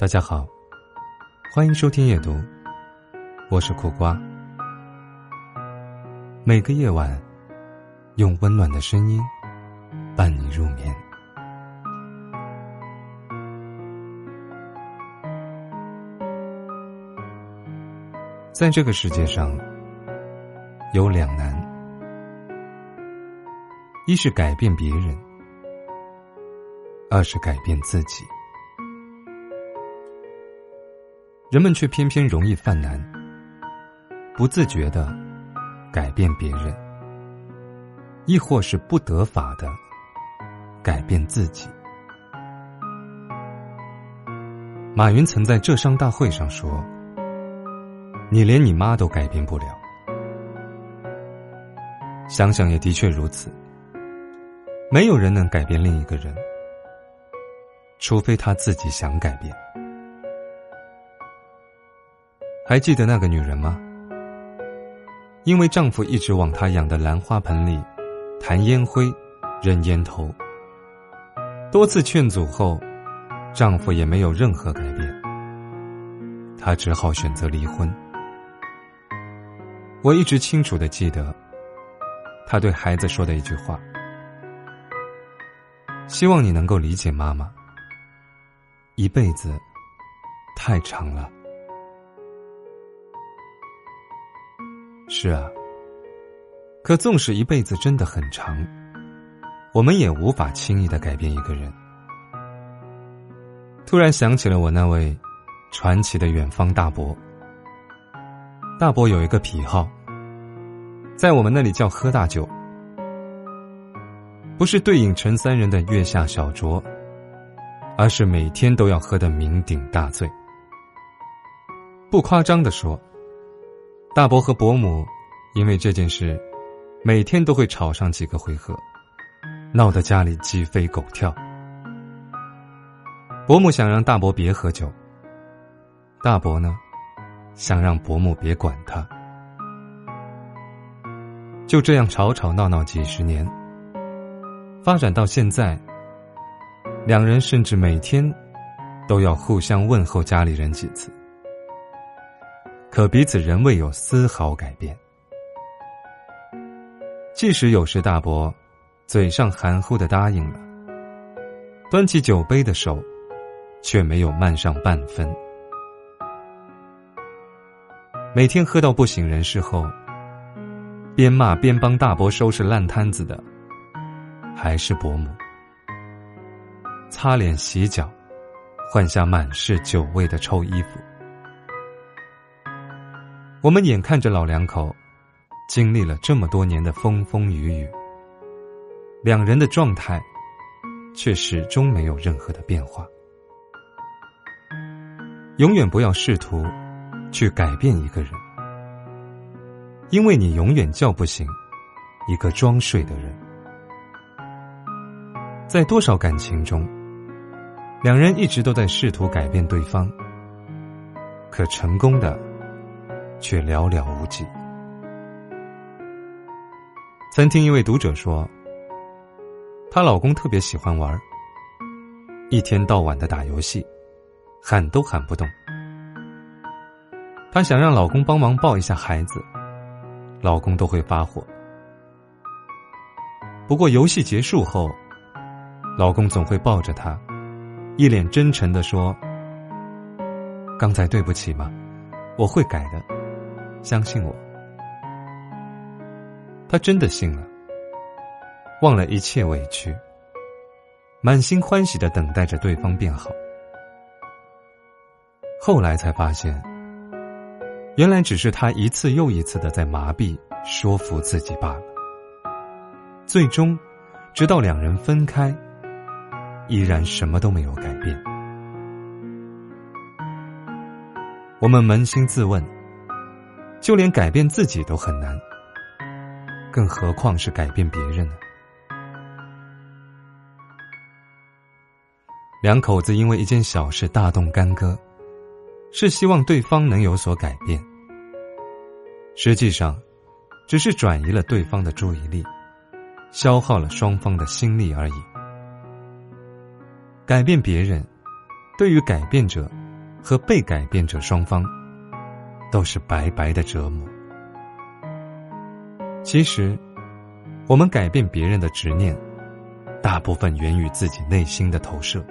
大家好，欢迎收听夜读，我是苦瓜。每个夜晚，用温暖的声音伴你入眠。在这个世界上，有两难：一是改变别人，二是改变自己。人们却偏偏容易犯难，不自觉的改变别人，亦或是不得法的改变自己。马云曾在浙商大会上说：“你连你妈都改变不了。”想想也的确如此，没有人能改变另一个人，除非他自己想改变。还记得那个女人吗？因为丈夫一直往她养的兰花盆里弹烟灰、扔烟头，多次劝阻后，丈夫也没有任何改变，她只好选择离婚。我一直清楚的记得，她对孩子说的一句话：“希望你能够理解妈妈，一辈子太长了。”是啊，可纵使一辈子真的很长，我们也无法轻易的改变一个人。突然想起了我那位传奇的远方大伯。大伯有一个癖好，在我们那里叫喝大酒，不是对影陈三人的月下小酌，而是每天都要喝的酩酊大醉。不夸张的说。大伯和伯母因为这件事，每天都会吵上几个回合，闹得家里鸡飞狗跳。伯母想让大伯别喝酒，大伯呢，想让伯母别管他。就这样吵吵闹闹几十年，发展到现在，两人甚至每天都要互相问候家里人几次。可彼此仍未有丝毫改变。即使有时大伯嘴上含糊的答应了，端起酒杯的手却没有慢上半分。每天喝到不省人事后，边骂边帮大伯收拾烂摊子的，还是伯母。擦脸洗脚，换下满是酒味的臭衣服。我们眼看着老两口经历了这么多年的风风雨雨，两人的状态却始终没有任何的变化。永远不要试图去改变一个人，因为你永远叫不醒一个装睡的人。在多少感情中，两人一直都在试图改变对方，可成功的。却寥寥无几。曾听一位读者说，她老公特别喜欢玩，一天到晚的打游戏，喊都喊不动。她想让老公帮忙抱一下孩子，老公都会发火。不过游戏结束后，老公总会抱着她，一脸真诚的说：“刚才对不起嘛，我会改的。”相信我，他真的信了，忘了一切委屈，满心欢喜的等待着对方变好。后来才发现，原来只是他一次又一次的在麻痹说服自己罢了。最终，直到两人分开，依然什么都没有改变。我们扪心自问。就连改变自己都很难，更何况是改变别人呢？两口子因为一件小事大动干戈，是希望对方能有所改变，实际上，只是转移了对方的注意力，消耗了双方的心力而已。改变别人，对于改变者和被改变者双方，都是白白的折磨。其实，我们改变别人的执念，大部分源于自己内心的投射。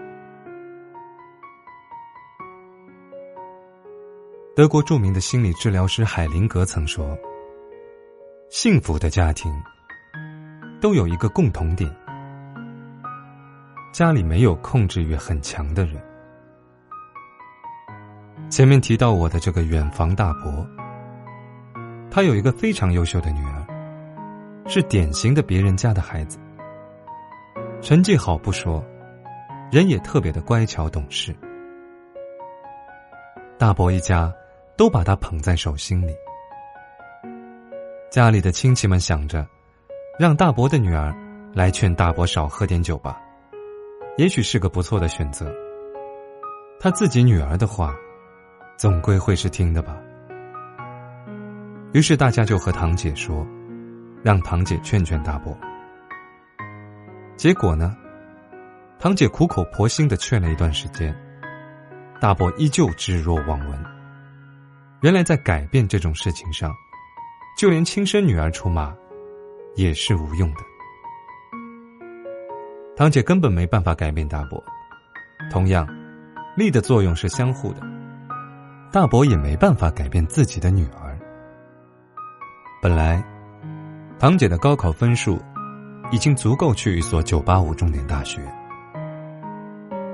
德国著名的心理治疗师海灵格曾说：“幸福的家庭都有一个共同点，家里没有控制欲很强的人。”前面提到我的这个远房大伯，他有一个非常优秀的女儿，是典型的别人家的孩子，成绩好不说，人也特别的乖巧懂事。大伯一家。都把他捧在手心里。家里的亲戚们想着，让大伯的女儿来劝大伯少喝点酒吧，也许是个不错的选择。他自己女儿的话，总归会是听的吧。于是大家就和堂姐说，让堂姐劝劝大伯。结果呢，堂姐苦口婆心的劝了一段时间，大伯依旧置若罔闻。原来在改变这种事情上，就连亲生女儿出马，也是无用的。堂姐根本没办法改变大伯，同样，力的作用是相互的。大伯也没办法改变自己的女儿。本来，堂姐的高考分数已经足够去一所九八五重点大学，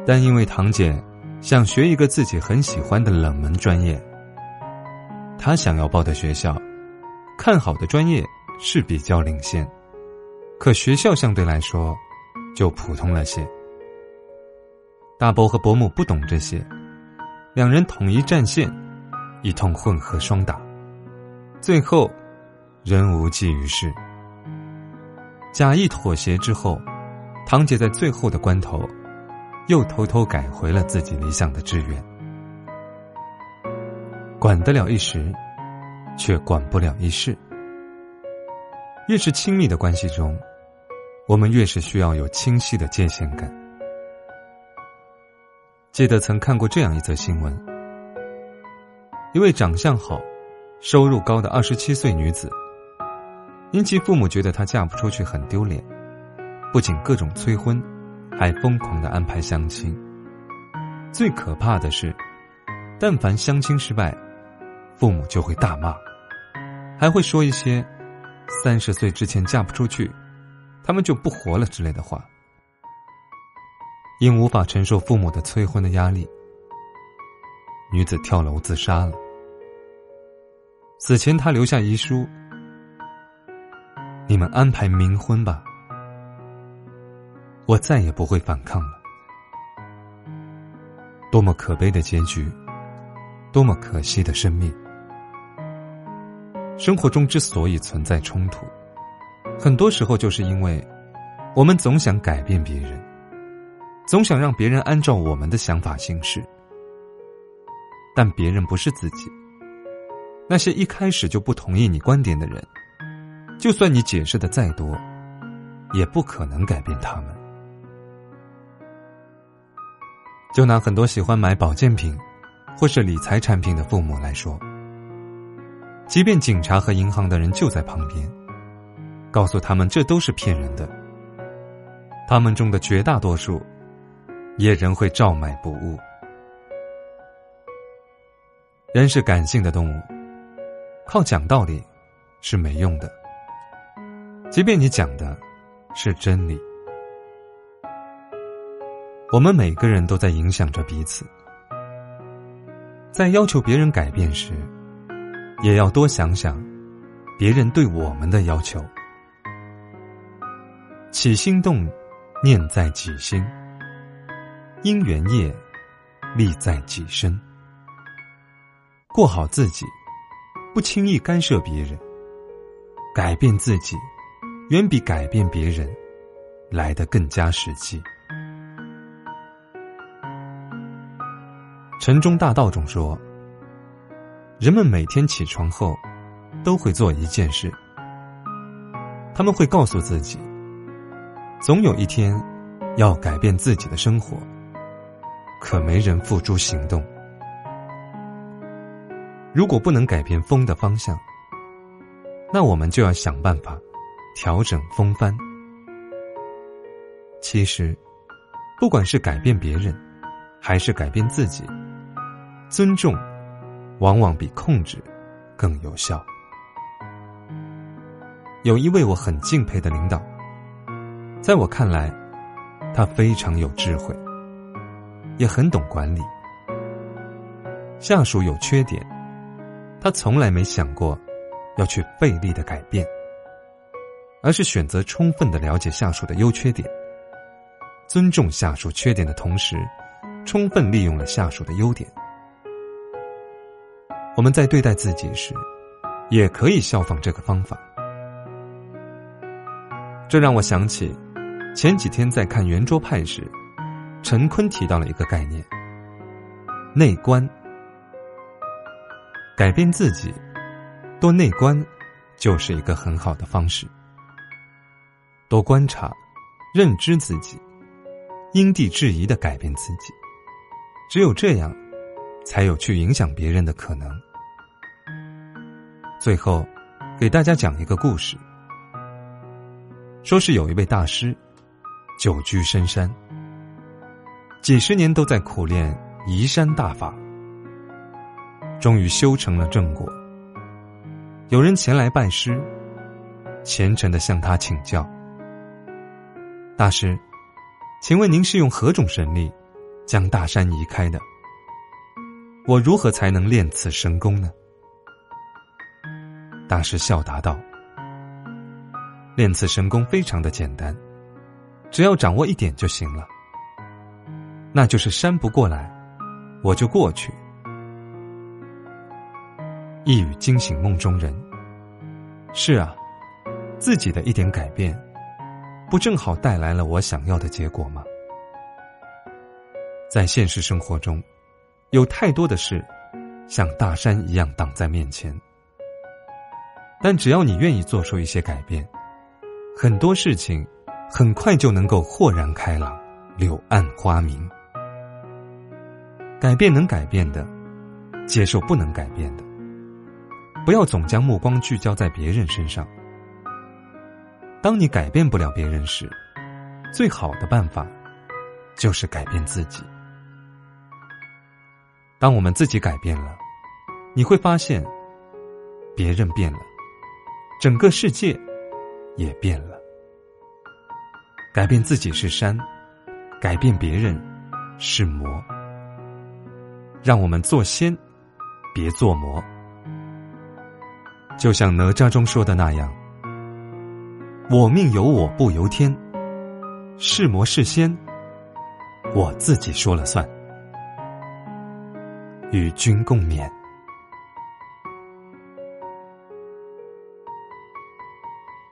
但因为堂姐想学一个自己很喜欢的冷门专业。他想要报的学校，看好的专业是比较领先，可学校相对来说就普通了些。大伯和伯母不懂这些，两人统一战线，一通混合双打，最后仍无济于事。假意妥协之后，堂姐在最后的关头，又偷偷改回了自己理想的志愿。管得了一时，却管不了一世。越是亲密的关系中，我们越是需要有清晰的界限感。记得曾看过这样一则新闻：一位长相好、收入高的二十七岁女子，因其父母觉得她嫁不出去很丢脸，不仅各种催婚，还疯狂的安排相亲。最可怕的是，但凡相亲失败，父母就会大骂，还会说一些“三十岁之前嫁不出去，他们就不活了”之类的话。因无法承受父母的催婚的压力，女子跳楼自杀了。死前，她留下遗书：“你们安排冥婚吧，我再也不会反抗了。”多么可悲的结局，多么可惜的生命。生活中之所以存在冲突，很多时候就是因为，我们总想改变别人，总想让别人按照我们的想法行事，但别人不是自己。那些一开始就不同意你观点的人，就算你解释的再多，也不可能改变他们。就拿很多喜欢买保健品，或是理财产品的父母来说。即便警察和银行的人就在旁边，告诉他们这都是骗人的，他们中的绝大多数也仍会照买不误。人是感性的动物，靠讲道理是没用的。即便你讲的是真理，我们每个人都在影响着彼此，在要求别人改变时。也要多想想，别人对我们的要求。起心动，念在己心；因缘业，利在己身。过好自己，不轻易干涉别人。改变自己，远比改变别人来得更加实际。城中大道中说。人们每天起床后，都会做一件事。他们会告诉自己，总有一天要改变自己的生活。可没人付诸行动。如果不能改变风的方向，那我们就要想办法调整风帆。其实，不管是改变别人，还是改变自己，尊重往往比控制更有效。有一位我很敬佩的领导，在我看来，他非常有智慧，也很懂管理。下属有缺点，他从来没想过要去费力的改变，而是选择充分的了解下属的优缺点。尊重下属缺点的同时，充分利用了下属的优点。我们在对待自己时，也可以效仿这个方法。这让我想起，前几天在看圆桌派时，陈坤提到了一个概念：内观。改变自己，多内观，就是一个很好的方式。多观察、认知自己。因地制宜的改变自己，只有这样，才有去影响别人的可能。最后，给大家讲一个故事。说是有一位大师，久居深山，几十年都在苦练移山大法，终于修成了正果。有人前来拜师，虔诚的向他请教，大师。请问您是用何种神力将大山移开的？我如何才能练此神功呢？大师笑答道：“练此神功非常的简单，只要掌握一点就行了。那就是山不过来，我就过去。”一语惊醒梦中人。是啊，自己的一点改变。不正好带来了我想要的结果吗？在现实生活中，有太多的事像大山一样挡在面前，但只要你愿意做出一些改变，很多事情很快就能够豁然开朗，柳暗花明。改变能改变的，接受不能改变的，不要总将目光聚焦在别人身上。当你改变不了别人时，最好的办法就是改变自己。当我们自己改变了，你会发现，别人变了，整个世界也变了。改变自己是山，改变别人是魔。让我们做仙，别做魔。就像哪吒中说的那样。我命由我不由天，是魔是仙，我自己说了算。与君共勉。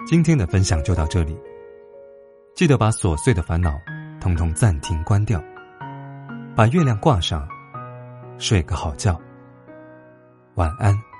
今天的分享就到这里，记得把琐碎的烦恼统统暂停关掉，把月亮挂上，睡个好觉，晚安。